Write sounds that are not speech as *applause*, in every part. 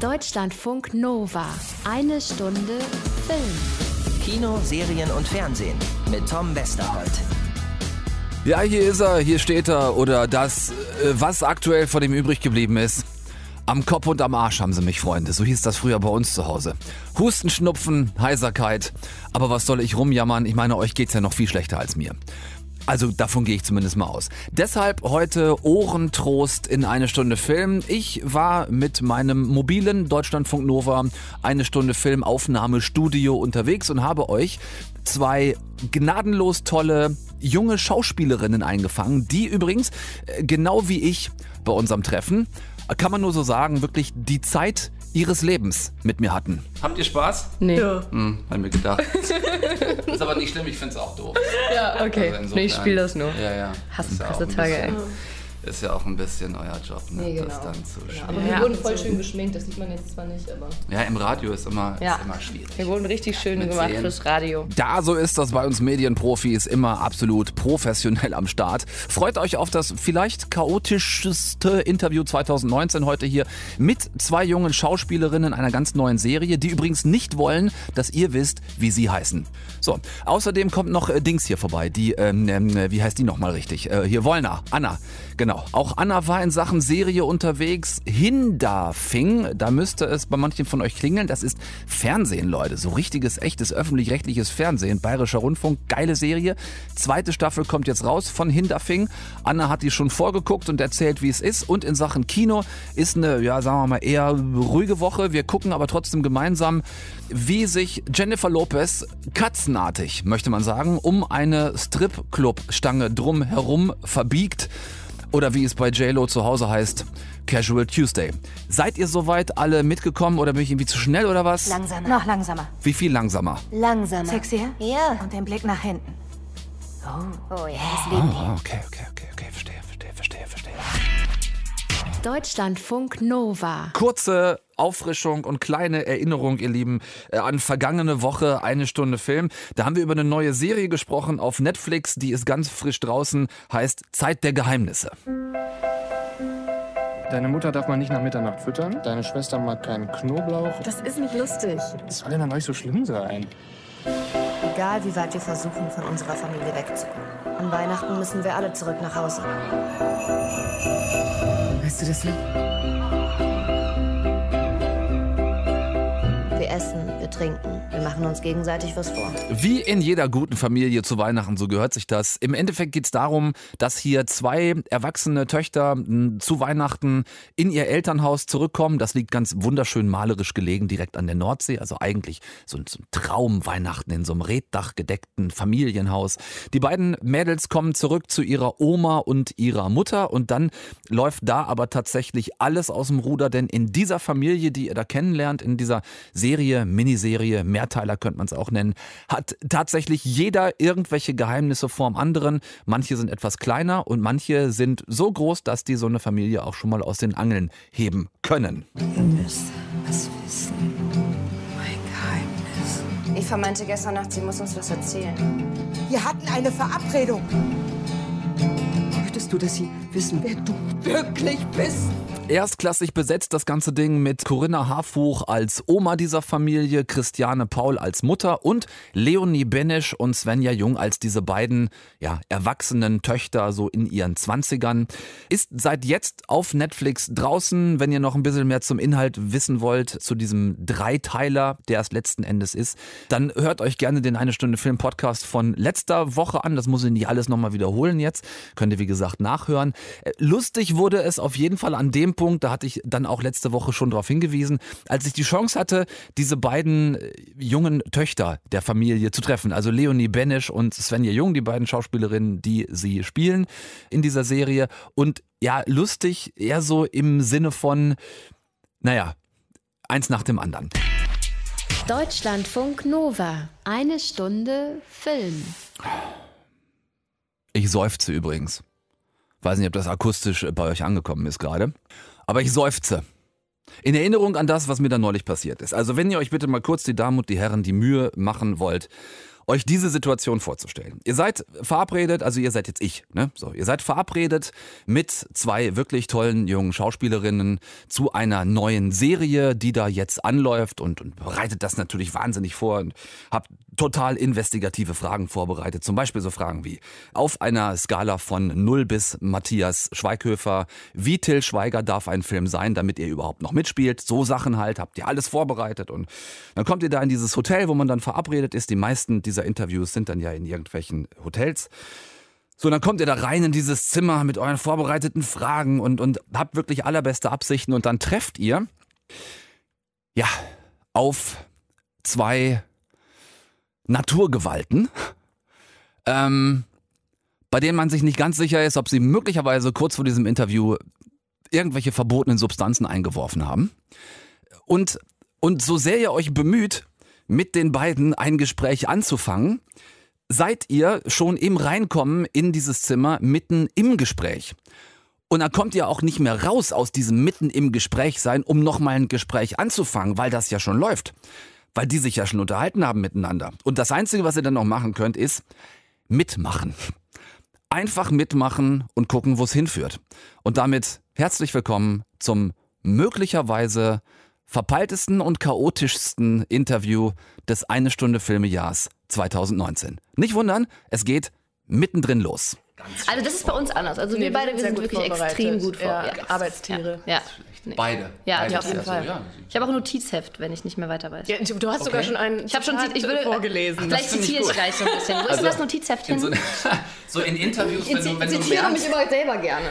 Deutschlandfunk Nova. Eine Stunde Film. Kino, Serien und Fernsehen mit Tom Westerholt. Ja, hier ist er, hier steht er. Oder das, äh, was aktuell von ihm übrig geblieben ist. Am Kopf und am Arsch haben sie mich, Freunde. So hieß das früher bei uns zu Hause. Husten, Schnupfen, Heiserkeit. Aber was soll ich rumjammern? Ich meine, euch geht's ja noch viel schlechter als mir. Also davon gehe ich zumindest mal aus. Deshalb heute Ohrentrost in eine Stunde Film. Ich war mit meinem mobilen Deutschlandfunk Nova eine Stunde Filmaufnahmestudio unterwegs und habe euch zwei gnadenlos tolle junge Schauspielerinnen eingefangen, die übrigens äh, genau wie ich bei unserem Treffen, kann man nur so sagen, wirklich die Zeit ihres Lebens mit mir hatten. Habt ihr Spaß? Nee. Ja. Hm, hab mir gedacht. *laughs* ist aber nicht schlimm, ich find's auch doof. Ja, okay. Also nee, ich insofern- spiel das nur. Ja, ja. Hasse Ist ja auch krasse ein Tage, bisschen- ey. Ist ja auch ein bisschen euer Job, ne? Nee, Das genau. dann zu spielen. Aber Ja. wir wurden voll schön geschminkt, das sieht man jetzt zwar nicht, aber. Ja, im Radio ist immer, Ja. ist immer schwierig. Wir wurden richtig schön Mit gemacht Sehen. fürs Radio. Da so ist das bei uns Medienprofis immer absolut professionell am Start. Freut euch auf das vielleicht chaotischste Interview 2019 heute hier mit zwei jungen Schauspielerinnen einer ganz neuen Serie, die übrigens nicht wollen, dass ihr wisst, wie sie heißen. So, außerdem kommt noch äh, Dings hier vorbei, die, ähm, ähm, wie heißt die nochmal richtig? Äh, hier Wollner, Anna, genau. Auch Anna war in Sachen Serie unterwegs. Hindafing, da müsste es bei manchen von euch klingeln. Das ist Fernsehen, Leute. So richtiges, echtes, öffentlich-rechtliches Fernsehen. Bayerischer Rundfunk, geile Serie. Zweite Staffel kommt jetzt raus von Hindafing. Anna hat die schon vorgeguckt und erzählt, wie es ist. Und in Sachen Kino ist eine, ja, sagen wir mal, eher ruhige Woche. Wir gucken aber trotzdem gemeinsam, wie sich Jennifer Lopez katzenartig, möchte man sagen, um eine Stripclub-Stange drum herum verbiegt. Oder wie es bei JLo zu Hause heißt, Casual Tuesday. Seid ihr soweit alle mitgekommen oder bin ich irgendwie zu schnell oder was? Langsamer. Noch langsamer. Wie viel langsamer? Langsamer. Sexier? Ja. Und den Blick nach hinten. Oh ja, das lieben die. Ah, okay, okay, okay, Deutschlandfunk Nova. Kurze Auffrischung und kleine Erinnerung, ihr Lieben, äh, an vergangene Woche, eine Stunde Film. Da haben wir über eine neue Serie gesprochen auf Netflix, die ist ganz frisch draußen, heißt Zeit der Geheimnisse. Deine Mutter darf man nicht nach Mitternacht füttern. Deine Schwester mag keinen Knoblauch. Das ist nicht lustig. Was soll denn an euch so schlimm sein? Egal wie weit wir versuchen, von unserer Familie wegzukommen. An Weihnachten müssen wir alle zurück nach Hause. Weißt du trinken, wir machen uns gegenseitig was vor. Wie in jeder guten Familie zu Weihnachten, so gehört sich das. Im Endeffekt geht es darum, dass hier zwei erwachsene Töchter m, zu Weihnachten in ihr Elternhaus zurückkommen. Das liegt ganz wunderschön malerisch gelegen, direkt an der Nordsee. Also eigentlich so ein, so ein Traumweihnachten in so einem reddachgedeckten Familienhaus. Die beiden Mädels kommen zurück zu ihrer Oma und ihrer Mutter und dann läuft da aber tatsächlich alles aus dem Ruder, denn in dieser Familie, die ihr da kennenlernt, in dieser Serie, Miniserie, Mehrteiler könnte man es auch nennen, hat tatsächlich jeder irgendwelche Geheimnisse vorm anderen. Manche sind etwas kleiner und manche sind so groß, dass die so eine Familie auch schon mal aus den Angeln heben können. Ihr müsst was wissen. Mein Geheimnis. Eva meinte gestern Nacht, sie muss uns was erzählen. Wir hatten eine Verabredung. Möchtest du, dass sie wissen, wer du wirklich bist? Erstklassig besetzt das ganze Ding mit Corinna Harfuch als Oma dieser Familie, Christiane Paul als Mutter und Leonie Benesch und Svenja Jung als diese beiden ja, erwachsenen Töchter so in ihren Zwanzigern. Ist seit jetzt auf Netflix draußen, wenn ihr noch ein bisschen mehr zum Inhalt wissen wollt, zu diesem Dreiteiler, der es letzten Endes ist, dann hört euch gerne den Eine Stunde Film Podcast von letzter Woche an. Das muss ich nicht alles nochmal wiederholen jetzt. Könnt ihr wie gesagt nachhören. Äh, Lustig wurde es auf jeden Fall an dem Punkt, da hatte ich dann auch letzte Woche schon darauf hingewiesen, als ich die Chance hatte, diese beiden äh, jungen Töchter der Familie zu treffen. Also Leonie Benesch und Svenja Jung, die beiden Schauspielerinnen, die sie spielen in dieser Serie. Und ja, lustig eher so im Sinne von, naja, eins nach dem anderen. Deutschlandfunk Nova. Eine Stunde Film. Ich seufze übrigens. Weiß nicht, ob das akustisch bei euch angekommen ist gerade. Aber ich seufze. In Erinnerung an das, was mir da neulich passiert ist. Also wenn ihr euch bitte mal kurz die Damen und die Herren die Mühe machen wollt euch diese Situation vorzustellen. Ihr seid verabredet, also ihr seid jetzt ich, ne? So, ihr seid verabredet mit zwei wirklich tollen jungen Schauspielerinnen zu einer neuen Serie, die da jetzt anläuft und, und bereitet das natürlich wahnsinnig vor und habt total investigative Fragen vorbereitet. Zum Beispiel so Fragen wie auf einer Skala von 0 bis Matthias Schweighöfer, wie Till Schweiger darf ein Film sein, damit ihr überhaupt noch mitspielt. So Sachen halt, habt ihr alles vorbereitet und dann kommt ihr da in dieses Hotel, wo man dann verabredet ist. Die meisten dieser Interviews sind dann ja in irgendwelchen Hotels. So, dann kommt ihr da rein in dieses Zimmer mit euren vorbereiteten Fragen und, und habt wirklich allerbeste Absichten und dann trefft ihr, ja, auf zwei Naturgewalten, ähm, bei denen man sich nicht ganz sicher ist, ob sie möglicherweise kurz vor diesem Interview irgendwelche verbotenen Substanzen eingeworfen haben. Und, und so sehr ihr euch bemüht, mit den beiden ein Gespräch anzufangen, seid ihr schon im Reinkommen in dieses Zimmer mitten im Gespräch. Und dann kommt ihr auch nicht mehr raus aus diesem mitten im Gespräch sein, um nochmal ein Gespräch anzufangen, weil das ja schon läuft. Weil die sich ja schon unterhalten haben miteinander. Und das Einzige, was ihr dann noch machen könnt, ist mitmachen. Einfach mitmachen und gucken, wo es hinführt. Und damit herzlich willkommen zum möglicherweise verpeiltesten und chaotischsten Interview des Eine Stunde Filmejahrs 2019. Nicht wundern, es geht mittendrin los. Also das ist bei uns anders. Also Nee, wir beide sind wir sind gut wirklich extrem gut Ja, vorbereitet. Arbeitstiere. Ja. Nee. Beide. Ja, Beide ja, auf jeden also, Fall. ja. Ich habe auch ein Notizheft, wenn ich nicht mehr weiter weiß. Ja, du du hast Okay. sogar schon ein Ich habe schon, ich würde vorgelesen. Vielleicht ich zitiere ich gleich so ein bisschen. Wo ist Also, denn das Notizheft hin? In so, *laughs* so in Interviews, wenn du, wenn du zitiere mich merkst, immer selber gerne.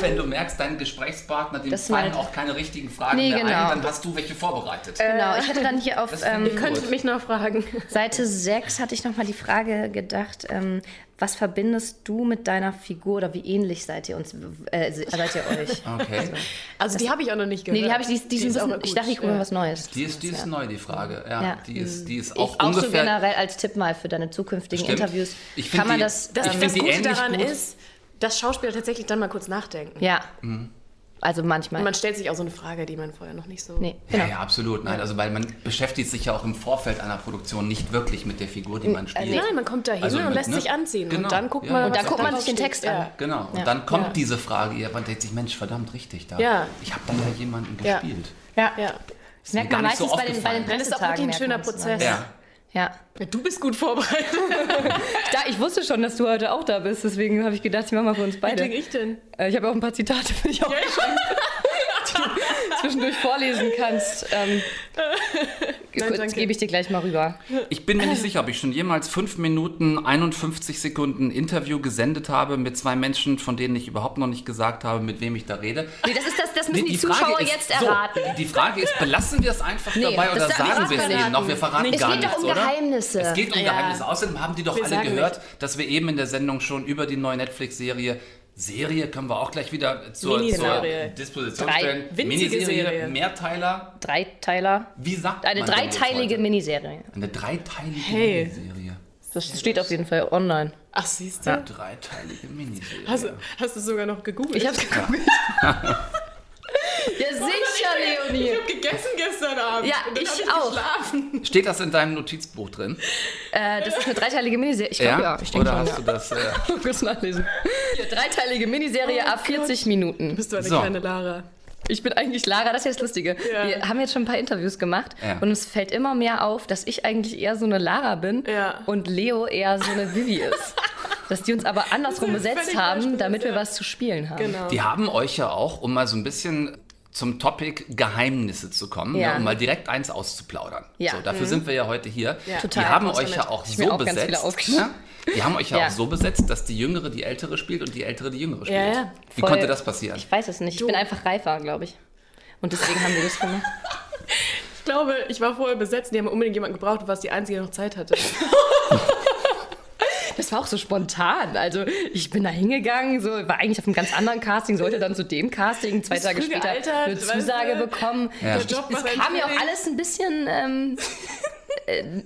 wenn du merkst, dein Gesprächspartner, dem Das fallen halt- auch keine richtigen Fragen Nee, mehr genau. ein, dann hast du welche vorbereitet. Genau, ich hatte dann hier auf ähm, ich gut. Könntet mich noch fragen. Seite 6 hatte ich nochmal die Frage gedacht, ähm, was verbindest du mit deiner Figur oder wie ähnlich seid ihr uns, äh, seid ihr euch? *laughs* Okay. Also die habe ich auch noch nicht gehört. Nee, die habe ich, die, die, Die ist auch bisschen, ich dachte, ich gucke ja. was Neues. Die ist, die ist neu, die Frage. Ja, Ja. Die, ist, die ist Ich, auch auch so ungefähr. generell als Tipp mal für deine zukünftigen Stimmt. Interviews. Ich Kann man die- das, Das, Ich das die Gute ähnlich daran gut. ist, dass Schauspieler tatsächlich dann mal kurz nachdenken. ja, Mhm. Also Und manchmal. man stellt sich auch so eine Frage, die man vorher noch nicht so... nee, Ja, genau. ja, absolut. Nein, also weil man beschäftigt sich ja auch im Vorfeld einer Produktion nicht wirklich mit der Figur, die man spielt. Nein, man kommt da hin Also und mit, lässt ne? sich anziehen. Genau, Und dann guckt ja. man, Und dann guckt man sich den. Text ja. an. Genau. Und Ja. dann kommt Ja. diese Frage, ja, man denkt sich, Mensch, verdammt richtig da. Ja. Ich habe da ja jemanden Ja. gespielt. Ja. Ja. Das merkt man nicht so meistens bei den, bei den. Dann ist auch wirklich ein schöner Prozess. Ja. Ja. Ja, Du bist gut vorbereitet. *laughs* Da, ich wusste schon, dass du heute auch da bist, deswegen habe ich gedacht, ich mache mal für uns Wie beide. denke ich denn? Äh, Ich habe auch ein paar Zitate für dich aufgeschrieben, du zwischendurch vorlesen kannst. Ähm, *laughs* kurz danke. gebe ich dir gleich mal rüber. Ich bin mir nicht sicher, ob ich schon jemals 5 Minuten 51 Sekunden Interview gesendet habe mit zwei Menschen, von denen ich überhaupt noch nicht gesagt habe, mit wem ich da rede. Nee, das, ist das, das müssen Nee, die, Frage Zuschauer ist- jetzt so, erraten. Die Frage ist, belassen wir es einfach Nee, dabei oder sagen nicht wir es denen noch? Wir verraten Es gar geht doch nichts, um oder? Geheimnisse. Es geht um Ja. Geheimnisse. Außerdem haben die doch Wir alle gehört, dass wir eben in der Sendung schon über die neue Netflix-Serie Serie können wir auch gleich wieder zur, zur Miniserie. Disposition Drei. stellen. Miniserie, Serie. Mehrteiler. Dreiteiler. Wie sagt Eine man dreiteilige? Miniserie. Eine dreiteilige Hey. Miniserie. Das steht auf jeden Fall online. Ach, siehst du? Eine dreiteilige Miniserie. Hast, du- hast du sogar noch gegoogelt? Ich hab's gegoogelt. *laughs* ja, sicher, Leonie. Ich hab gegessen gestern Abend. Ja, und dann ich ich auch. geschlafen. Steht das in deinem Notizbuch drin? Äh, das ist eine dreiteilige Miniserie. Ich glaube, ja. ich denke Oder schon, hast ja. du das? Äh, *laughs* Kurz nachlesen. Hier, dreiteilige Miniserie, ab 40 Minuten. Bist du eine So. kleine Lara? Ich bin eigentlich Lara, das ist jetzt das Lustige. Ja. Wir haben jetzt schon ein paar Interviews gemacht Ja. und es fällt immer mehr auf, dass ich eigentlich eher so eine Lara bin Ja. und Leo eher so eine Vivi ist. *laughs* dass die uns aber andersrum besetzt haben, damit wir ja. was zu spielen haben. Genau. Die haben euch ja auch, um mal so ein bisschen zum Topic Geheimnisse zu kommen, Ja. ne, um mal direkt eins auszuplaudern. Ja. Mhm. So, dafür sind wir ja heute hier. Total. Die haben Kommst du euch mit? ja auch Ich so auch besetzt. Ne? Die haben euch ja, Ja. auch so besetzt, dass die Jüngere die Ältere spielt und die Ältere die Jüngere spielt. Ja, ja. Wie konnte das passieren? Ich weiß es nicht. Ich bin einfach reifer, glaube ich. Und deswegen haben wir das gemacht. *laughs* *laughs* Ich glaube, ich war vorher besetzt. Die haben unbedingt jemanden gebraucht, du warst die Einzige, die noch Zeit hatte. *laughs* Das war auch so spontan. Also ich bin da hingegangen, so war eigentlich auf einem ganz anderen Casting, sollte dann zu dem Casting zwei Tage später gealtert, eine weißt Zusage du? bekommen. Ja. Ich, Der Job es kam mir auch alles ein bisschen ähm, äh,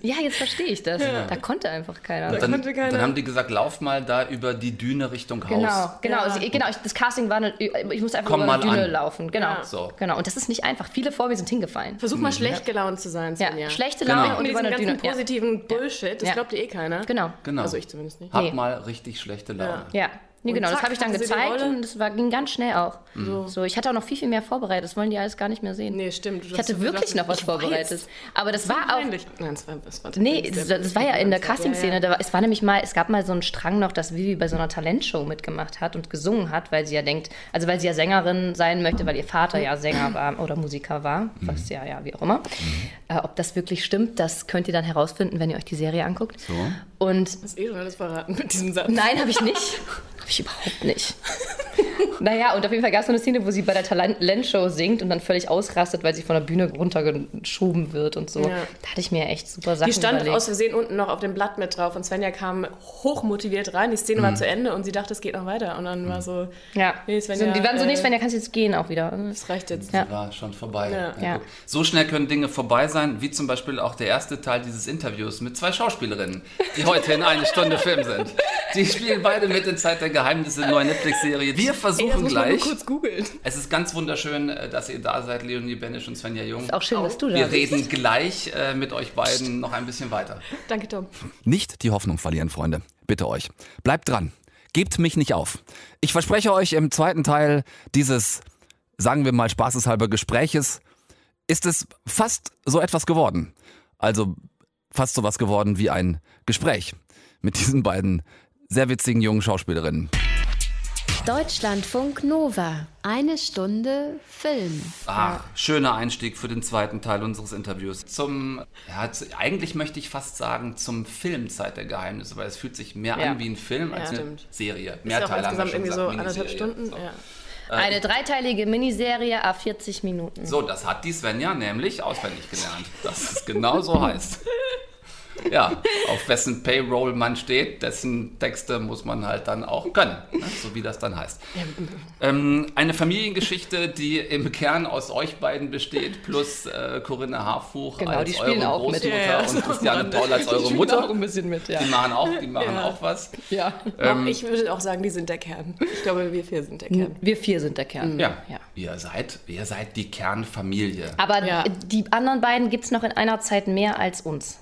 ja, jetzt verstehe ich das. Da konnte einfach keiner. Dann, konnte keiner. dann haben die gesagt, lauf mal da über die Düne Richtung Haus. Genau, genau. Ja. Also, genau ich, das Casting war, eine, ich musste einfach Komm über eine mal Düne an. laufen. Genau. Ja. So. genau. Und das ist nicht einfach. Viele vor mir sind hingefallen. Versuch mal schlecht gelaunt zu sein, Ja, schlechte Genau. Laune Und und Mit über eine ganzen Düne. Ja. positiven Bullshit, das Ja. glaubt dir eh keiner. Genau. Genau. Also ich zumindest nicht. Hab Nee. mal richtig schlechte Laune. Ja, nee, genau, das zack, habe ich dann gezeigt und das war, ging ganz schnell auch. So. ich hatte auch noch viel, viel mehr vorbereitet. Das wollen die alles gar nicht mehr sehen. Nee, stimmt. Ich hatte wirklich noch was vorbereitet. weiß. Aber das war auch. Peinlich. Nein, das war, das war Nee, das, das war ja in der Ja, Casting-Szene. ja. War, es war nämlich mal, es gab mal so einen Strang noch, dass Vivi bei so einer Talentshow mitgemacht hat und gesungen hat, weil sie ja denkt, also weil sie ja Sängerin sein möchte, weil ihr Vater ja Sänger war oder Musiker war, was ja, ja, wie auch immer. Äh, ob das wirklich stimmt, das könnt ihr dann herausfinden, wenn ihr euch die Serie anguckt. So. Und Das ist eh schon alles verraten mit diesem Satz. Nein, habe ich nicht. *laughs* Ich überhaupt nicht. Naja, und auf jeden Fall gab es so eine Szene, wo sie bei der Talentshow singt und dann völlig ausrastet, weil sie von der Bühne runtergeschoben wird und so. Ja. Da hatte ich mir echt super Sachen Die stand überlegt. aus Versehen unten noch auf dem Blatt mit drauf und Svenja kam hochmotiviert rein. Die Szene war zu Ende und sie dachte, es geht noch weiter. Und dann war so, ja. Nee, Svenja, so, die waren so, nee, äh, Svenja, kannst jetzt gehen auch wieder. das reicht jetzt. Ja. War schon vorbei. Ja. Ja. So schnell können Dinge vorbei sein, wie zum Beispiel auch der erste Teil dieses Interviews mit zwei Schauspielerinnen, die heute in eine Stunde Film sind. Die spielen beide mit in Zeit der Geheimnisse der neuen Netflix-Serie. Wir versuchen muss man gleich. nur kurz googeln. Es ist ganz wunderschön, äh, dass ihr da seid, Leonie Benisch und Svenja Jung. Ist auch schön, dass du da Wir bist. reden gleich äh, mit euch beiden noch ein bisschen weiter. Danke, Tom. Nicht die Hoffnung verlieren, Freunde. Bitte euch. Bleibt dran. Gebt mich nicht auf. Ich verspreche euch im zweiten Teil dieses, sagen wir mal spaßeshalber Gespräches, ist es fast so etwas geworden. Also fast so was geworden wie ein Gespräch mit diesen beiden sehr witzigen jungen Schauspielerinnen. Deutschlandfunk Nova. Eine Stunde Film. Ach, schöner Einstieg für den zweiten Teil unseres Interviews. Zum, ja, zu, eigentlich möchte ich fast sagen, zum Film Zeit der Geheimnisse, weil es fühlt sich mehr Ja. an wie ein Film als Ja, eine stimmt. Serie. Mehr Teile haben wir insgesamt schon irgendwie so gesagt, anderthalb. Stunden. So. Ja. Eine dreiteilige Miniserie, a 40 Minuten. So, das hat die Svenja nämlich auswendig gelernt, dass es genau so heißt. *laughs* Ja, auf wessen Payroll man steht, dessen Texte muss man halt dann auch können, ne? so wie das dann heißt. Ähm, eine Familiengeschichte, die im Kern aus euch beiden besteht, plus äh, Corinna Harfuch Genau, als die spielen eure auch mit. Großmutter Ja, ja, und Christiane. *laughs* Paul als eure Mutter. ein bisschen mit, ja. Die machen auch, die machen Ja. auch was. ja. Ähm, ich würde auch sagen, die sind der Kern. Ich glaube, wir vier sind der Kern. Wir vier sind der Kern. Ja, ja. Ihr, seid, ihr seid die Kernfamilie. Aber Ja. die anderen beiden gibt es noch in einer Zeit mehr als uns.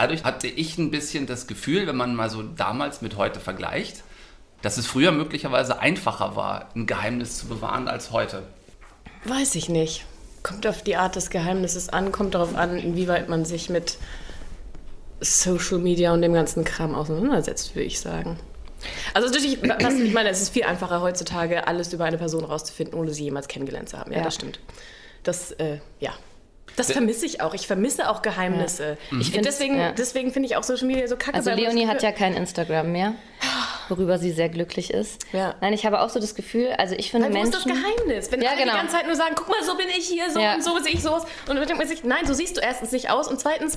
Dadurch hatte ich ein bisschen das Gefühl, wenn man mal so damals mit heute vergleicht, dass es früher möglicherweise einfacher war, ein Geheimnis zu bewahren als heute. Weiß ich nicht. Kommt auf die Art des Geheimnisses an, kommt darauf an, inwieweit man sich mit Social Media und dem ganzen Kram auseinandersetzt, würde ich sagen. Also natürlich, was ich meine, es ist viel einfacher heutzutage, alles über eine Person rauszufinden, ohne sie jemals kennengelernt zu haben. Ja, Ja. das stimmt. Das, äh, ja. Das vermisse ich auch. Ich vermisse auch Geheimnisse. Ich find's, deswegen ja. deswegen finde ich auch Social Media so kacke. Also Leonie hat ja kein Instagram mehr, worüber sie sehr glücklich ist. Ja. Nein, ich habe auch so das Gefühl, also ich finde Weil wo ist das Menschen... Geheimnis? Wenn Ja, alle genau. die ganze Zeit nur sagen, guck mal, so bin ich hier, so Ja. und so sehe ich so aus. Und dann denkt man sich, nein, so siehst du erstens nicht aus. Und zweitens,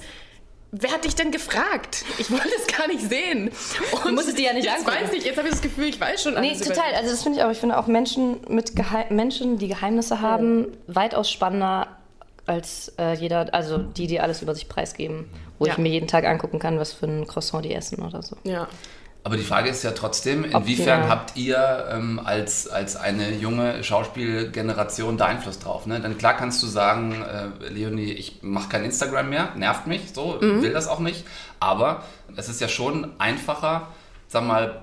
wer hat dich denn gefragt? Ich wollte es gar nicht sehen. Und Du musst es dir ja nicht jetzt angucken. weiß ich, jetzt habe ich das Gefühl, ich weiß schon Nee, alles über total. Also das finde ich auch. Ich finde auch Menschen, mit Geheim Menschen die Geheimnisse haben, weitaus spannender als äh, jeder, also die, die alles über sich preisgeben. Wo Ja. ich mir jeden Tag angucken kann, was für ein Croissant die essen oder so. Ja. Aber die Frage ist ja trotzdem, inwiefern habt ihr ähm, als, als eine junge Schauspielgeneration da Einfluss drauf? Ne? Denn klar kannst du sagen, äh, Leonie, ich mache kein Instagram mehr, nervt mich, so, will das auch nicht. Aber es ist ja schon einfacher, sag mal,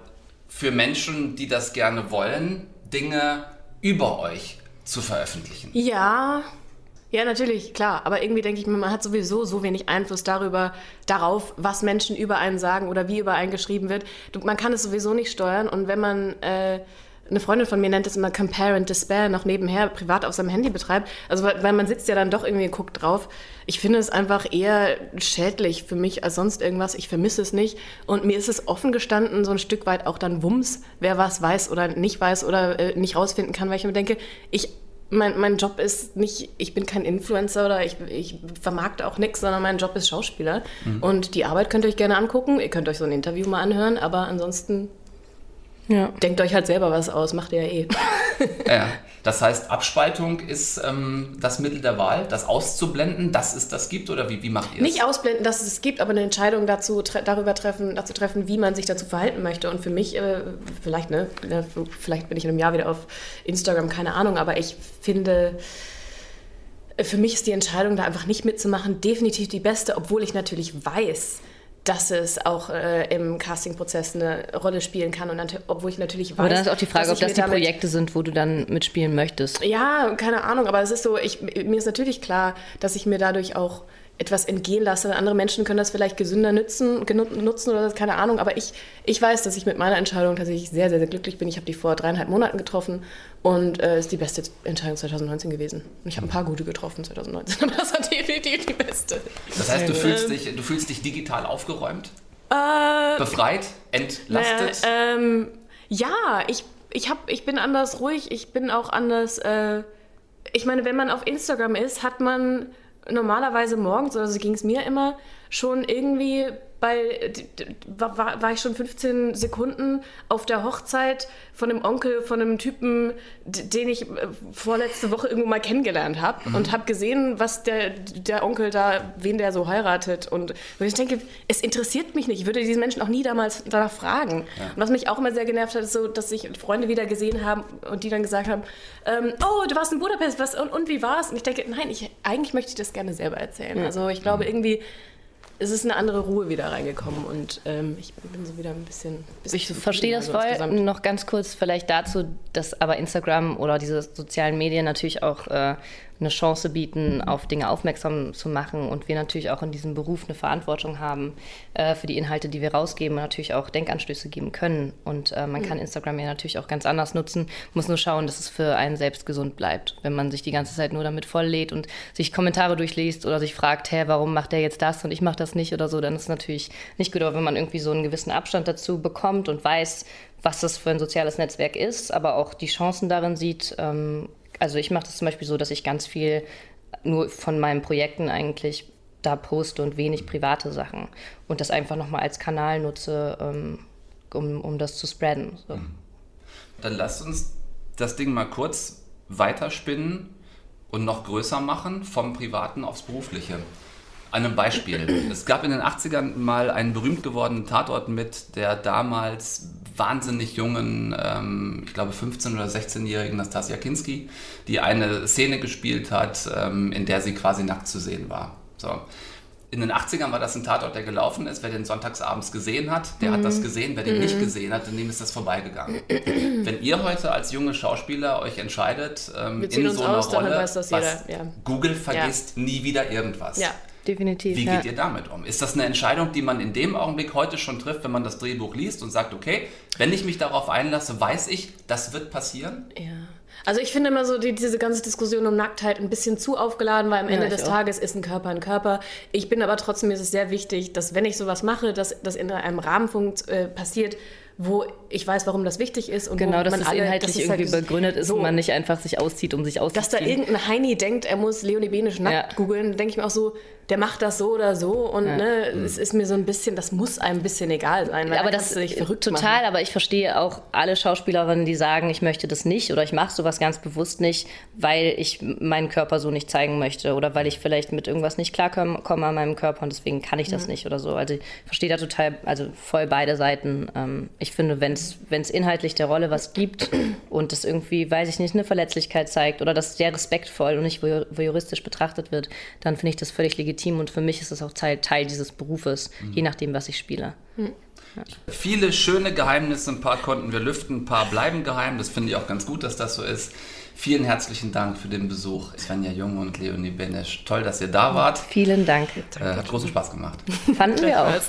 für Menschen, die das gerne wollen, Dinge über euch zu veröffentlichen. Ja, ja, natürlich, klar. Aber irgendwie denke ich mir, man hat sowieso so wenig Einfluss darüber, darauf, was Menschen über einen sagen oder wie über einen geschrieben wird. Du, man kann es sowieso nicht steuern. Und wenn man, äh, eine Freundin von mir nennt es immer Compare and Despair, noch nebenher privat auf seinem Handy betreibt, also weil, weil man sitzt ja dann doch irgendwie und guckt drauf. Ich finde es einfach eher schädlich für mich als sonst irgendwas. Ich vermisse es nicht. Und mir ist es offen gestanden, so ein Stück weit auch dann Wumms, wer was weiß oder nicht weiß oder äh, nicht rausfinden kann, weil ich mir denke, ich mein, mein Job ist nicht, ich bin kein Influencer oder ich, ich vermarkte auch nichts, sondern mein Job ist Schauspieler. Und die Arbeit könnt ihr euch gerne angucken. Ihr könnt euch so ein Interview mal anhören, aber ansonsten Ja. denkt euch halt selber was aus, macht ihr ja eh. Ja. *laughs* Das heißt, Abspaltung ist ähm, das Mittel der Wahl, das auszublenden, dass es das gibt oder wie, wie macht ihr es? Nicht ausblenden, dass es es gibt, aber eine Entscheidung dazu, tre darüber treffen, dazu treffen, wie man sich dazu verhalten möchte. Und für mich, äh, vielleicht, ne, ne, vielleicht bin ich in einem Jahr wieder auf Instagram, keine Ahnung, aber ich finde, äh, für mich ist die Entscheidung, da einfach nicht mitzumachen, definitiv die beste, obwohl ich natürlich weiß, dass es auch äh, im Castingprozess eine Rolle spielen kann. Und obwohl ich natürlich weiß. Aber dann ist auch die Frage, ob das die Projekte sind, wo du dann mitspielen möchtest. Ja, keine Ahnung, aber es ist so, ich, mir ist natürlich klar, dass ich mir dadurch auch etwas entgehen lasse. Andere Menschen können das vielleicht gesünder nutzen, nutzen oder keine Ahnung, aber ich, ich weiß, dass ich mit meiner Entscheidung tatsächlich sehr, sehr, sehr glücklich bin. Ich habe die vor dreieinhalb Monaten getroffen und äh, ist die beste Entscheidung 2019 gewesen. Und ich habe ein paar gute getroffen 2019, *laughs* aber das war definitiv die beste. Das heißt, du fühlst dich, du fühlst dich digital aufgeräumt, Äh, befreit, entlastet. Naja, ähm, ja, ich, ich, hab, ich bin anders ruhig, ich bin auch anders. Äh, ich meine, wenn man auf Instagram ist, hat man normalerweise morgens, oder so ging es mir immer, schon irgendwie bei, d- d- war, war ich schon 15 Sekunden auf der Hochzeit von einem Onkel, von einem Typen, den ich äh, vorletzte Woche irgendwo mal kennengelernt habe Mhm. und habe gesehen, was der, der Onkel da, wen der so heiratet. Und, ich denke, es interessiert mich nicht. Ich würde diesen Menschen auch nie damals danach fragen. Und was mich auch immer sehr genervt hat, ist so, dass sich Freunde wieder gesehen haben und die dann gesagt haben, ähm, oh, du warst in Budapest, was, und, und wie war's? Und ich denke, nein, ich, eigentlich möchte ich das gerne selber erzählen. Also ich glaube irgendwie, es ist eine andere Ruhe wieder reingekommen und ähm, ich bin so wieder ein bisschen. bisschen Ich verstehe das zufriedener so voll. insgesamt. Noch ganz kurz vielleicht dazu, dass aber Instagram oder diese sozialen Medien natürlich auch äh, eine Chance bieten, auf Dinge aufmerksam zu machen und wir natürlich auch in diesem Beruf eine Verantwortung haben äh, für die Inhalte, die wir rausgeben und natürlich auch Denkanstöße geben können. Und äh, man kann Instagram ja natürlich auch ganz anders nutzen, muss nur schauen, dass es für einen selbst gesund bleibt. Wenn man sich die ganze Zeit nur damit volllädt und sich Kommentare durchliest oder sich fragt, hä, warum macht der jetzt das und ich mache das nicht oder so, dann ist es natürlich nicht gut. Aber wenn man irgendwie so einen gewissen Abstand dazu bekommt und weiß, was das für ein soziales Netzwerk ist, aber auch die Chancen darin sieht. Ähm, also ich mache das zum Beispiel so, dass ich ganz viel nur von meinen Projekten eigentlich da poste und wenig private Sachen und das einfach nochmal als Kanal nutze, ähm, um, um das zu spreaden. So. Dann lasst uns das Ding mal kurz weiterspinnen und noch größer machen, vom Privaten aufs Berufliche. An einem Beispiel. Es gab in den 80ern mal einen berühmt gewordenen Tatort mit der damals wahnsinnig jungen, ähm, ich glaube 15- oder 16-jährigen Nastasia Kinski, die eine Szene gespielt hat, ähm, in der sie quasi nackt zu sehen war. So. In den 80ern war das ein Tatort, der gelaufen ist. Wer den sonntagsabends gesehen hat, der hat das gesehen. Wer den nicht gesehen hat, dem ist das vorbeigegangen. Wenn ihr heute als junge Schauspieler euch entscheidet, ähm, in so einer aus, Rolle, was ja. Google vergisst nie wieder irgendwas. Ja. Definitiv. Wie ja. geht ihr damit um? Ist das eine Entscheidung, die man in dem Augenblick heute schon trifft, wenn man das Drehbuch liest und sagt, okay, wenn ich mich darauf einlasse, weiß ich, das wird passieren? Ja. Also ich finde immer so die, diese ganze Diskussion um Nacktheit ein bisschen zu aufgeladen, weil am Ende ich des auch. Tages ist ein Körper ein Körper. Ich bin aber trotzdem, mir ist es sehr wichtig, dass wenn ich sowas mache, dass das in einem Rahmen funkt, äh, passiert, wo ich weiß, warum das wichtig ist. Und Genau, wo dass man es alle, inhaltlich dass es halt irgendwie begründet ist so, und man nicht einfach sich auszieht, um sich auszuziehen. Dass da irgendein Heini denkt, er muss Leonie Benisch nackt Ja. googeln, denke ich mir auch so, der macht das so oder so und ne, es ist mir so ein bisschen, das muss einem ein bisschen egal sein, weil aber da das dich verrückt total, machen. aber ich verstehe auch alle Schauspielerinnen, die sagen, ich möchte das nicht oder ich mache sowas ganz bewusst nicht, weil ich meinen Körper so nicht zeigen möchte oder weil ich vielleicht mit irgendwas nicht klarkomme komme an meinem Körper und deswegen kann ich das nicht oder so. Also ich verstehe da total, also voll beide Seiten. Ähm, Ich finde, wenn es inhaltlich der Rolle was gibt und das irgendwie, weiß ich nicht, eine Verletzlichkeit zeigt oder das sehr respektvoll und nicht voyeuristisch betrachtet wird, dann finde ich das völlig legitim und für mich ist es auch Teil, Teil dieses Berufes, je nachdem, was ich spiele. Viele schöne Geheimnisse, ein paar konnten wir lüften, ein paar bleiben geheim. Das finde ich auch ganz gut, dass das so ist. Vielen herzlichen Dank für den Besuch, Svenja Jung und Leonie Benesch. Toll, dass ihr da wart. Vielen Dank. Äh, hat großen Spaß gemacht. Fanden wir auch.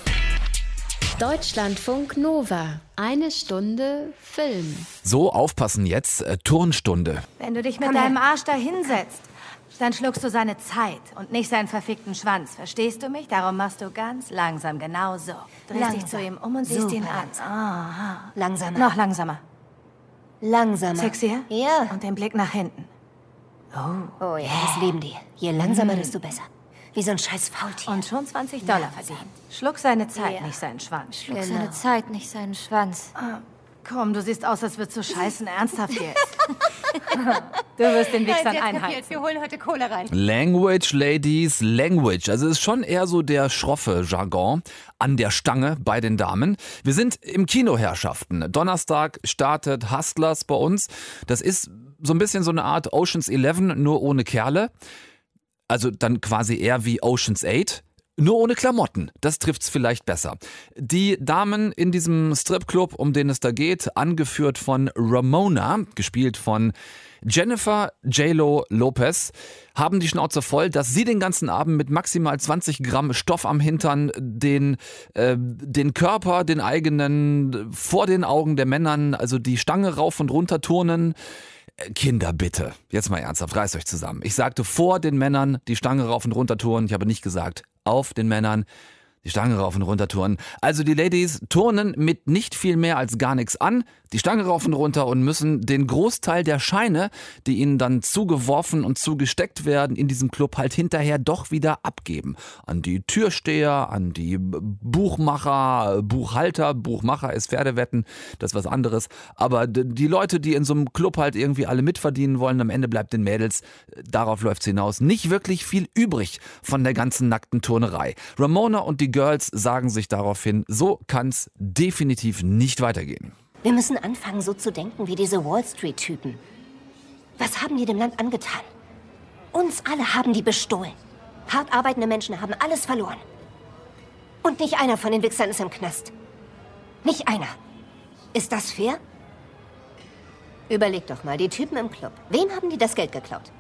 Deutschlandfunk Nova. Eine Stunde Film. So, aufpassen jetzt. Äh, Turnstunde. Wenn du dich mit deinem Arsch da hinsetzt, dann schluckst du seine Zeit und nicht seinen verfickten Schwanz. Verstehst du mich? Darum machst du ganz langsam, genau so. Drehst dich Langsam. zu ihm um und siehst Super ihn an. langsam. Aha. Langsamer. Noch langsamer. Langsamer. Sexier? Ja. Und den Blick nach hinten. Oh ja, das leben die. Je langsamer, desto besser. Wie so ein scheiß Faultier. Und schon 20 Dollar verdient. Schluck seine Zeit, Ja. nicht seinen Schwanz. Schluck Genau. seine Zeit, nicht seinen Schwanz. Komm, du siehst aus, als würdest du *laughs* scheißen. Ernsthaft jetzt. *laughs* du wirst den Wichsern einhalten. Wir holen heute Kohle rein. Language, Ladies, Language. Also es ist schon eher so der schroffe Jargon an der Stange bei den Damen. Wir sind im Kinoherrschaften. Donnerstag startet Hustlers bei uns. Das ist so ein bisschen so eine Art Oceans 11, nur ohne Kerle. Also dann quasi eher wie Oceans 8. Nur ohne Klamotten. Das trifft's vielleicht besser. Die Damen in diesem Stripclub, um den es da geht, angeführt von Ramona, gespielt von Jennifer J-Lo Lopez, haben die Schnauze voll, dass sie den ganzen Abend mit maximal 20 Gramm Stoff am Hintern den, äh, den Körper, den eigenen, vor den Augen der Männern, also die Stange rauf und runter turnen. Kinder, bitte. Jetzt mal ernsthaft, reißt euch zusammen. Ich sagte vor den Männern die Stange rauf und runter turnen. Ich habe nicht gesagt auf den Männern die Stange rauf und runter turnen. Also die Ladies turnen mit nicht viel mehr als gar nichts an, die Stange rauf und runter und müssen den Großteil der Scheine, die ihnen dann zugeworfen und zugesteckt werden, in diesem Club halt hinterher doch wieder abgeben. An die Türsteher, an die Buchmacher, Buchhalter, Buchmacher ist Pferdewetten, das ist was anderes. Aber die Leute, die in so einem Club halt irgendwie alle mitverdienen wollen, am Ende bleibt den Mädels, darauf läuft's hinaus, nicht wirklich viel übrig von der ganzen nackten Turnerei. Ramona und die Girls sagen sich daraufhin, so kann's definitiv nicht weitergehen. Wir müssen anfangen, so zu denken wie diese Wall Street-Typen. Was haben die dem Land angetan? Uns alle haben die bestohlen. Hart arbeitende Menschen haben alles verloren. Und nicht einer von den Wichsern ist im Knast. Nicht einer. Ist das fair? Überleg doch mal, die Typen im Club. Wem haben die das Geld geklaut?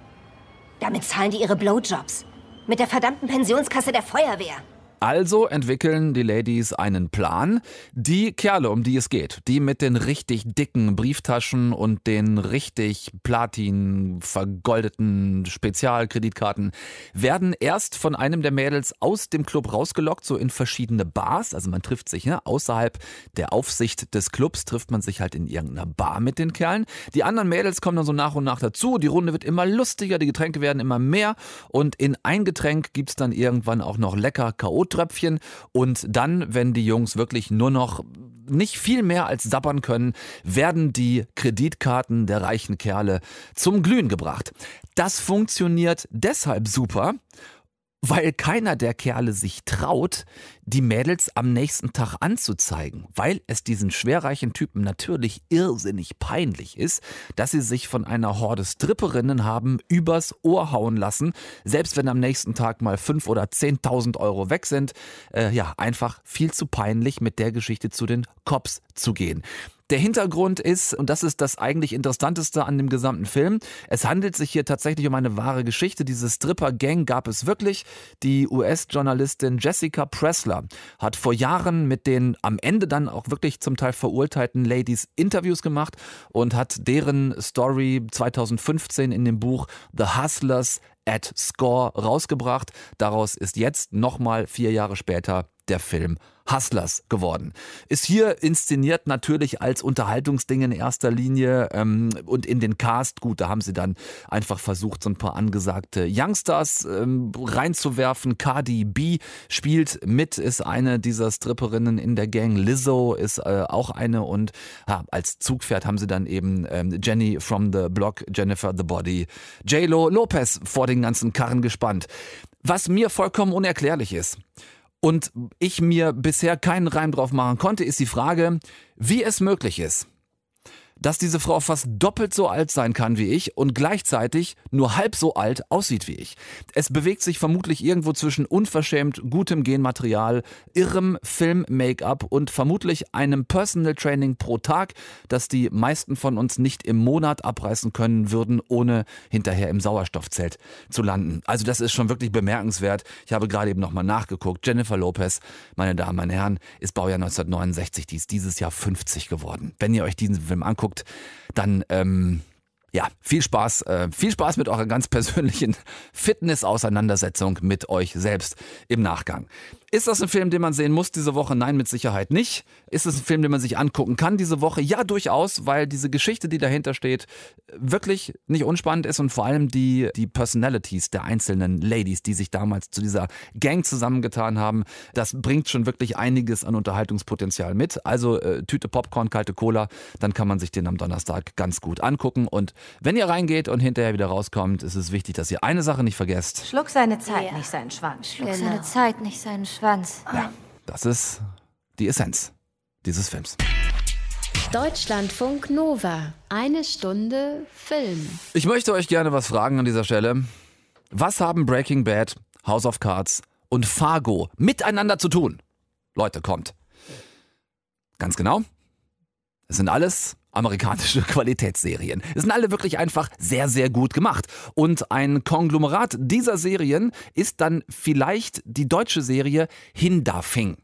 Damit zahlen die ihre Blowjobs. Mit der verdammten Pensionskasse der Feuerwehr. Also entwickeln die Ladies einen Plan. Die Kerle, um die es geht, die mit den richtig dicken Brieftaschen und den richtig platin vergoldeten Spezialkreditkarten, werden erst von einem der Mädels aus dem Club rausgelockt, so in verschiedene Bars. Also man trifft sich ne? außerhalb der Aufsicht des Clubs, trifft man sich halt in irgendeiner Bar mit den Kerlen. Die anderen Mädels kommen dann so nach und nach dazu. Die Runde wird immer lustiger, die Getränke werden immer mehr und in ein Getränk gibt's dann irgendwann auch noch lecker K.O. Tröpfchen und dann, wenn die Jungs wirklich nur noch nicht viel mehr als sabbern können, werden die Kreditkarten der reichen Kerle zum Glühen gebracht. Das funktioniert deshalb super, weil keiner der Kerle sich traut, die Mädels am nächsten Tag anzuzeigen, weil es diesen schwerreichen Typen natürlich irrsinnig peinlich ist, dass sie sich von einer Horde Stripperinnen haben übers Ohr hauen lassen, selbst wenn am nächsten Tag mal fünf oder 10.000 Euro weg sind. Äh, ja, einfach viel zu peinlich, mit der Geschichte zu den Cops zu gehen. Der Hintergrund ist, und das ist das eigentlich Interessanteste an dem gesamten Film, es handelt sich hier tatsächlich um eine wahre Geschichte. Diese Stripper-Gang gab es wirklich. Die US-Journalistin Jessica Pressler hat vor Jahren mit den am Ende dann auch wirklich zum Teil verurteilten Ladies Interviews gemacht und hat deren Story 2015 in dem Buch The Hustlers at Score rausgebracht. Daraus ist jetzt nochmal vier Jahre später der Film Hustlers geworden. Ist hier inszeniert natürlich als Unterhaltungsding in erster Linie ähm, und in den Cast, gut, da haben sie dann einfach versucht, so ein paar angesagte Youngstars ähm, reinzuwerfen. Cardi B spielt mit, ist eine dieser Stripperinnen in der Gang. Lizzo ist äh, auch eine und ja, als Zugpferd haben sie dann eben ähm, Jenny from the Block, Jennifer the Body, J-Lo Lopez vor den ganzen Karren gespannt. Was mir vollkommen unerklärlich ist und ich mir bisher keinen Reim drauf machen konnte, ist die Frage, wie es möglich ist, dass diese Frau fast doppelt so alt sein kann wie ich und gleichzeitig nur halb so alt aussieht wie ich. Es bewegt sich vermutlich irgendwo zwischen unverschämt gutem Genmaterial, irrem Film-Make-up und vermutlich einem Personal Training pro Tag, das die meisten von uns nicht im Monat abreißen können würden, ohne hinterher im Sauerstoffzelt zu landen. Also das ist schon wirklich bemerkenswert. Ich habe gerade eben nochmal nachgeguckt. Jennifer Lopez, meine Damen, meine Herren, ist Baujahr 1969, die ist dieses Jahr 50 geworden. Wenn ihr euch diesen Film anguckt, anguckt, dann ähm, ja, viel Spaß, äh, viel Spaß mit eurer ganz persönlichen *laughs* Fitness-Auseinandersetzung mit euch selbst im Nachgang. Ist das ein Film, den man sehen muss diese Woche? Nein, mit Sicherheit nicht. Ist es ein Film, den man sich angucken kann diese Woche? Ja, durchaus, weil diese Geschichte, die dahinter steht, wirklich nicht unspannend ist und vor allem die, die Personalities der einzelnen Ladies, die sich damals zu dieser Gang zusammengetan haben, das bringt schon wirklich einiges an Unterhaltungspotenzial mit. Also äh, Tüte Popcorn, kalte Cola, dann kann man sich den am Donnerstag ganz gut angucken. Und wenn ihr reingeht und hinterher wieder rauskommt, ist es wichtig, dass ihr eine Sache nicht vergesst. Schluck seine Zeit, ja. nicht seinen Schwanz. Schluck genau. seine Zeit, nicht seinen Schwanz. Schwanz. Ja, das ist die Essenz dieses Films. Deutschlandfunk Nova. Eine Stunde Film. Ich möchte euch gerne was fragen an dieser Stelle. Was haben Breaking Bad, House of Cards und Fargo miteinander zu tun? Leute, kommt. Ganz genau. Es sind alles amerikanische *laughs* Qualitätsserien. Es sind alle wirklich einfach sehr, sehr gut gemacht. Und ein Konglomerat dieser Serien ist dann vielleicht die deutsche Serie Hindafing.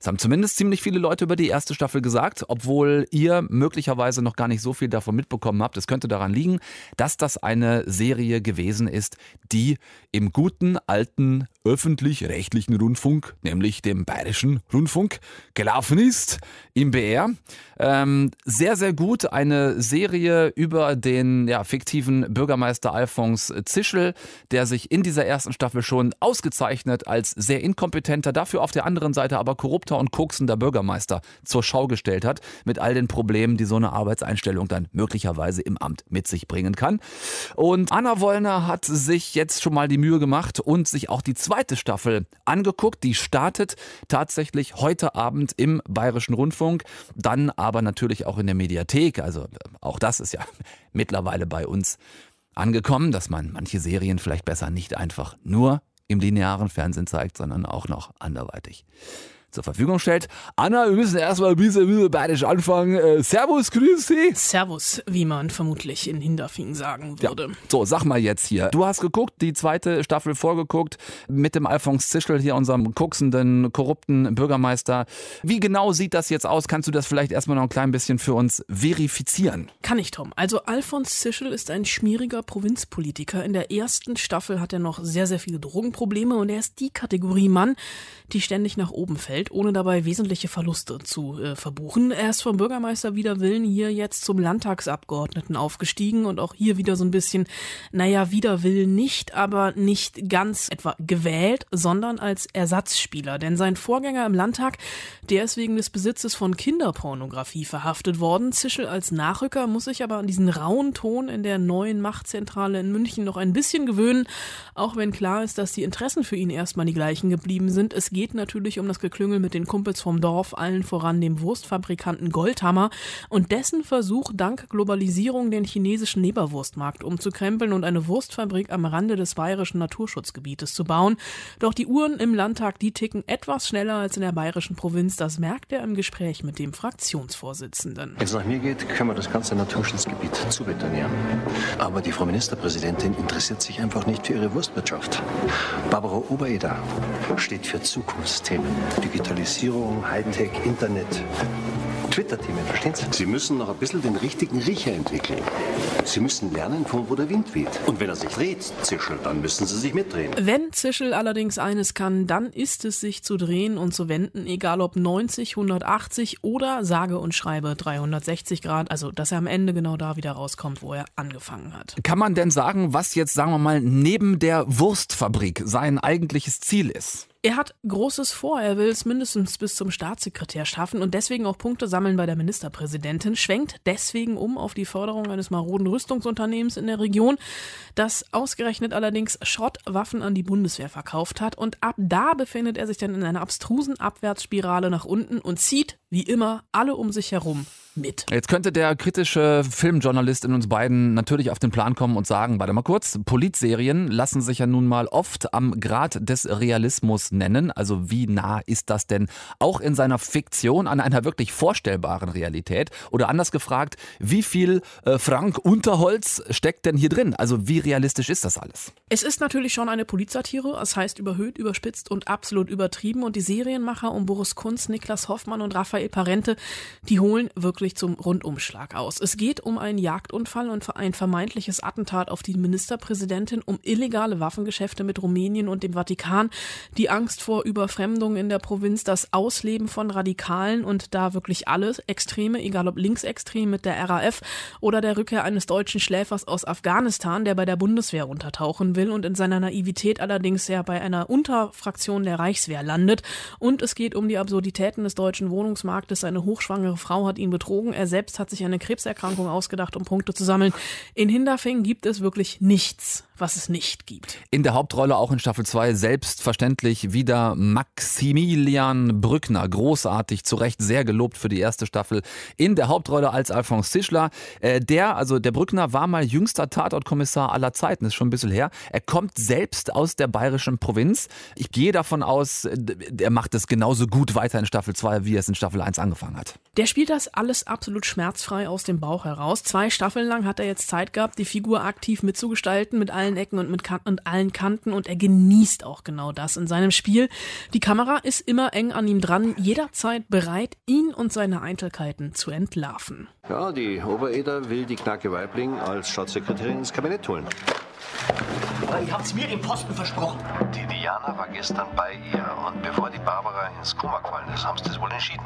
Das haben zumindest ziemlich viele Leute über die erste Staffel gesagt, obwohl ihr möglicherweise noch gar nicht so viel davon mitbekommen habt. Es könnte daran liegen, dass das eine Serie gewesen ist, die im guten alten öffentlich-rechtlichen Rundfunk, nämlich dem bayerischen Rundfunk, gelaufen ist im BR. Ähm, sehr, sehr gut. Eine Serie über den ja, fiktiven Bürgermeister Alphons Zischel, der sich in dieser ersten Staffel schon ausgezeichnet als sehr inkompetenter, dafür auf der anderen Seite aber korrupter und koksender Bürgermeister zur Schau gestellt hat, mit all den Problemen, die so eine Arbeitseinstellung dann möglicherweise im Amt mit sich bringen kann. Und Anna Wollner hat sich jetzt schon mal die Mühe gemacht und sich auch die zweite Staffel angeguckt. Die startet tatsächlich heute Abend im Bayerischen Rundfunk, dann aber natürlich auch in der Mediathek. Also auch das ist ja *laughs* mittlerweile bei uns angekommen, dass man manche Serien vielleicht besser nicht einfach nur im linearen Fernsehen zeigt, sondern auch noch anderweitig zur Verfügung stellt. Anna, wir müssen erstmal ein bisschen, bisschen bayerisch anfangen. Äh, servus, grüß Sie. Servus, wie man vermutlich in Hinterfing sagen würde. Ja. So, sag mal jetzt hier. Du hast geguckt, die zweite Staffel vorgeguckt, mit dem Alfons Zischel hier, unserem koksenden, korrupten Bürgermeister. Wie genau sieht das jetzt aus? Kannst du das vielleicht erstmal noch ein klein bisschen für uns verifizieren? Kann ich, Tom. Also Alfons Zischel ist ein schmieriger Provinzpolitiker. In der ersten Staffel hat er noch sehr, sehr viele Drogenprobleme und er ist die Kategorie Mann, die ständig nach oben fällt. Geld, ohne dabei wesentliche Verluste zu äh, verbuchen. Er ist vom Bürgermeister wider Willen hier jetzt zum Landtagsabgeordneten aufgestiegen und auch hier wieder so ein bisschen, naja, wider Willen nicht, aber nicht ganz etwa gewählt, sondern als Ersatzspieler. Denn sein Vorgänger im Landtag, der ist wegen des Besitzes von Kinderpornografie verhaftet worden. Zischel als Nachrücker muss sich aber an diesen rauen Ton in der neuen Machtzentrale in München noch ein bisschen gewöhnen, auch wenn klar ist, dass die Interessen für ihn erstmal die gleichen geblieben sind. Es geht natürlich um das Geklüngel Klüngel mit den Kumpels vom Dorf, allen voran dem Wurstfabrikanten Goldhammer und dessen Versuch, dank Globalisierung den chinesischen Leberwurstmarkt umzukrempeln und eine Wurstfabrik am Rande des bayerischen Naturschutzgebietes zu bauen. Doch die Uhren im Landtag, die ticken etwas schneller als in der bayerischen Provinz. Das merkt er im Gespräch mit dem Fraktionsvorsitzenden. Wenn es nach mir geht, können wir das ganze Naturschutzgebiet zubetonieren. Aber die Frau Ministerpräsidentin interessiert sich einfach nicht für ihre Wurstwirtschaft. Barbara Obereder steht für Zukunftsthemen. Die Digitalisierung, Hightech, Internet. Twitter-Themen, verstehen Sie? Sie müssen noch ein bisschen den richtigen Riecher entwickeln. Sie müssen lernen, von wo der Wind weht. Und wenn er sich dreht, Zischel, dann müssen Sie sich mitdrehen. Wenn Zischel allerdings eines kann, dann ist es sich zu drehen und zu wenden, egal ob 90, 180 oder sage und schreibe 360 Grad, also dass er am Ende genau da wieder rauskommt, wo er angefangen hat. Kann man denn sagen, was jetzt, sagen wir mal, neben der Wurstfabrik sein eigentliches Ziel ist? Er hat Großes vor. Er will es mindestens bis zum Staatssekretär schaffen und deswegen auch Punkte sammeln bei der Ministerpräsidentin, schwenkt deswegen um auf die Förderung eines maroden Rüstungsunternehmens in der Region, das ausgerechnet allerdings Schrottwaffen an die Bundeswehr verkauft hat. Und ab da befindet er sich dann in einer abstrusen Abwärtsspirale nach unten und zieht, wie immer, alle um sich herum mit. Jetzt könnte der kritische Filmjournalist in uns beiden natürlich auf den Plan kommen und sagen, warte mal kurz, Politserien lassen sich ja nun mal oft am Grad des Realismus nennen. Also wie nah ist das denn auch in seiner Fiktion an einer wirklich vorstellbaren Realität? Oder anders gefragt, wie viel äh, Frank Unterholz steckt denn hier drin? Also wie realistisch ist das alles? Es ist natürlich schon eine Polizsatire, das heißt überhöht, überspitzt und absolut übertrieben. Und die Serienmacher um Boris Kunz, Niklas Hoffmann und Raphael Parente, die holen wirklich zum Rundumschlag aus. Es geht um einen Jagdunfall und ein vermeintliches Attentat auf die Ministerpräsidentin, um illegale Waffengeschäfte mit Rumänien und dem Vatikan, die Angst vor Überfremdung in der Provinz, das Ausleben von Radikalen und da wirklich alles, Extreme, egal ob linksextrem mit der RAF oder der Rückkehr eines deutschen Schläfers aus Afghanistan, der bei der Bundeswehr untertauchen will will und in seiner Naivität allerdings ja bei einer Unterfraktion der Reichswehr landet. Und es geht um die Absurditäten des deutschen Wohnungsmarktes. Eine hochschwangere Frau hat ihn betrogen. Er selbst hat sich eine Krebserkrankung ausgedacht, um Punkte zu sammeln. In Hinterfing gibt es wirklich nichts, was es nicht gibt. In der Hauptrolle auch in Staffel 2 selbstverständlich wieder Maximilian Brückner. Großartig, zu Recht sehr gelobt für die erste Staffel. In der Hauptrolle als Alphonse Tischler. Äh, der, also der Brückner war mal jüngster Tatortkommissar aller Zeiten, ist schon ein bisschen her. Er kommt selbst aus der bayerischen Provinz. Ich gehe davon aus, er macht es genauso gut weiter in Staffel 2, wie er es in Staffel 1 angefangen hat. Der spielt das alles absolut schmerzfrei aus dem Bauch heraus. Zwei Staffeln lang hat er jetzt Zeit gehabt, die Figur aktiv mitzugestalten, mit allen Ecken und mit Kanten und allen Kanten und er genießt auch genau das in seinem Spiel. Die Kamera ist immer eng an ihm dran, jederzeit bereit, ihn und seine Eitelkeiten zu entlarven. Ja, die Obereder will die Knacke Weibling als Staatssekretärin ins Kabinett holen. Ihr habt mir den Posten versprochen. Die Diana war gestern bei ihr und bevor die Barbara ins Koma gefallen ist, haben sie das wohl entschieden.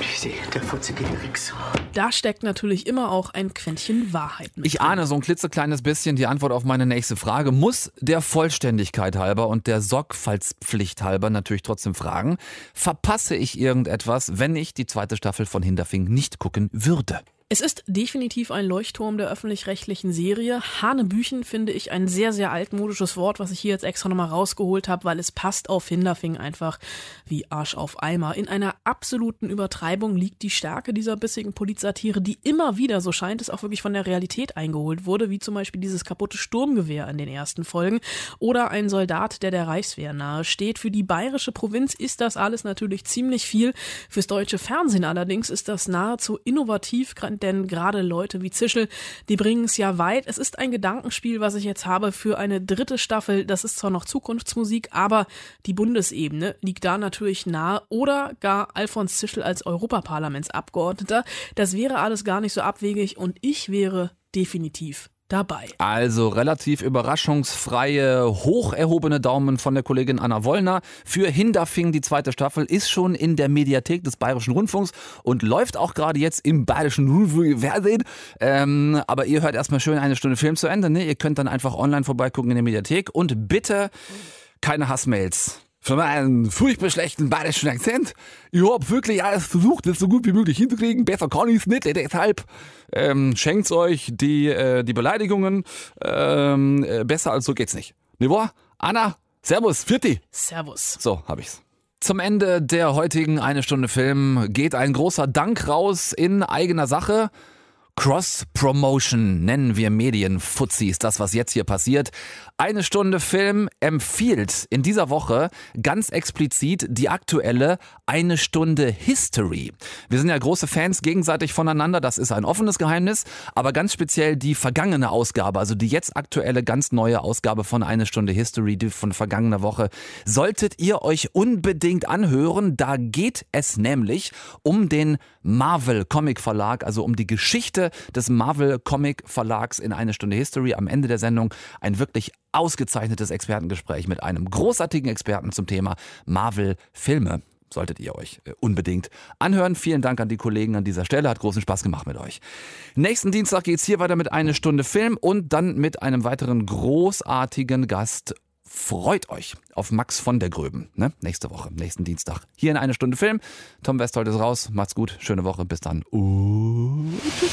Ich sehe, der futzige Wichser. Da steckt natürlich immer auch ein Quäntchen Wahrheit mit. Ich ahne so ein klitzekleines bisschen die Antwort auf meine nächste Frage. Muss der Vollständigkeit halber und der Sorgfaltspflicht halber natürlich trotzdem fragen, verpasse ich irgendetwas, wenn ich die zweite Staffel von Hinterfing nicht gucken würde? Es ist definitiv ein Leuchtturm der öffentlich-rechtlichen Serie. Hanebüchen finde ich ein sehr, sehr altmodisches Wort, was ich hier jetzt extra nochmal rausgeholt habe, weil es passt auf Hinterfing einfach wie Arsch auf Eimer. In einer absoluten Übertreibung liegt die Stärke dieser bissigen Polizsatire, die immer wieder, so scheint es, auch wirklich von der Realität eingeholt wurde, wie zum Beispiel dieses kaputte Sturmgewehr in den ersten Folgen oder ein Soldat, der der Reichswehr nahe steht. Für die bayerische Provinz ist das alles natürlich ziemlich viel. Fürs deutsche Fernsehen allerdings ist das nahezu innovativ, denn gerade Leute wie Zischel, die bringen es ja weit. Es ist ein Gedankenspiel, was ich jetzt habe für eine dritte Staffel. Das ist zwar noch Zukunftsmusik, aber die Bundesebene liegt da natürlich nahe oder gar Alfons Zischel als Europaparlamentsabgeordneter. Das wäre alles gar nicht so abwegig und ich wäre definitiv dabei. Also relativ überraschungsfreie, hoch erhobene Daumen von der Kollegin Anna Wollner. Für Hinterfing die zweite Staffel ist schon in der Mediathek des Bayerischen Rundfunks und läuft auch gerade jetzt im Bayerischen Rundfunk Ähm, aber ihr hört erstmal schön eine Stunde Film zu Ende. Ne? Ihr könnt dann einfach online vorbeigucken in der Mediathek und bitte keine Hassmails für meinen furchtbar schlechten bayerischen Akzent. Ich habe wirklich alles versucht, das so gut wie möglich hinzukriegen. Besser kann ich es nicht. Deshalb ähm, schenkt euch die, äh, die Beleidigungen. Ähm, äh, besser als so geht's nicht. Ne wahr? Anna, Servus, Vierti. Servus. So, hab ich's. Zum Ende der heutigen Eine Stunde Film geht ein großer Dank raus in eigener Sache. Cross-Promotion nennen wir Medienfuzis, das was jetzt hier passiert. Eine Stunde Film empfiehlt in dieser Woche ganz explizit die aktuelle Eine Stunde History. Wir sind ja große Fans gegenseitig voneinander, das ist ein offenes Geheimnis, aber ganz speziell die vergangene Ausgabe, also die jetzt aktuelle ganz neue Ausgabe von Eine Stunde History, die von vergangener Woche, solltet ihr euch unbedingt anhören. Da geht es nämlich um den Marvel Comic Verlag, also um die Geschichte des Marvel Comic Verlags in Eine Stunde History. Am Ende der Sendung ein wirklich ausgezeichnetes Expertengespräch mit einem großartigen Experten zum Thema Marvel-Filme. Solltet ihr euch äh, unbedingt anhören. Vielen Dank an die Kollegen an dieser Stelle. Hat großen Spaß gemacht mit euch. Nächsten Dienstag geht es hier weiter mit einer Stunde Film und dann mit einem weiteren großartigen Gast. Freut euch auf Max von der Gröben. Ne? Nächste Woche, nächsten Dienstag. Hier in einer Stunde Film. Tom Westholt ist raus. Macht's gut. Schöne Woche. Bis dann. Und tschüss.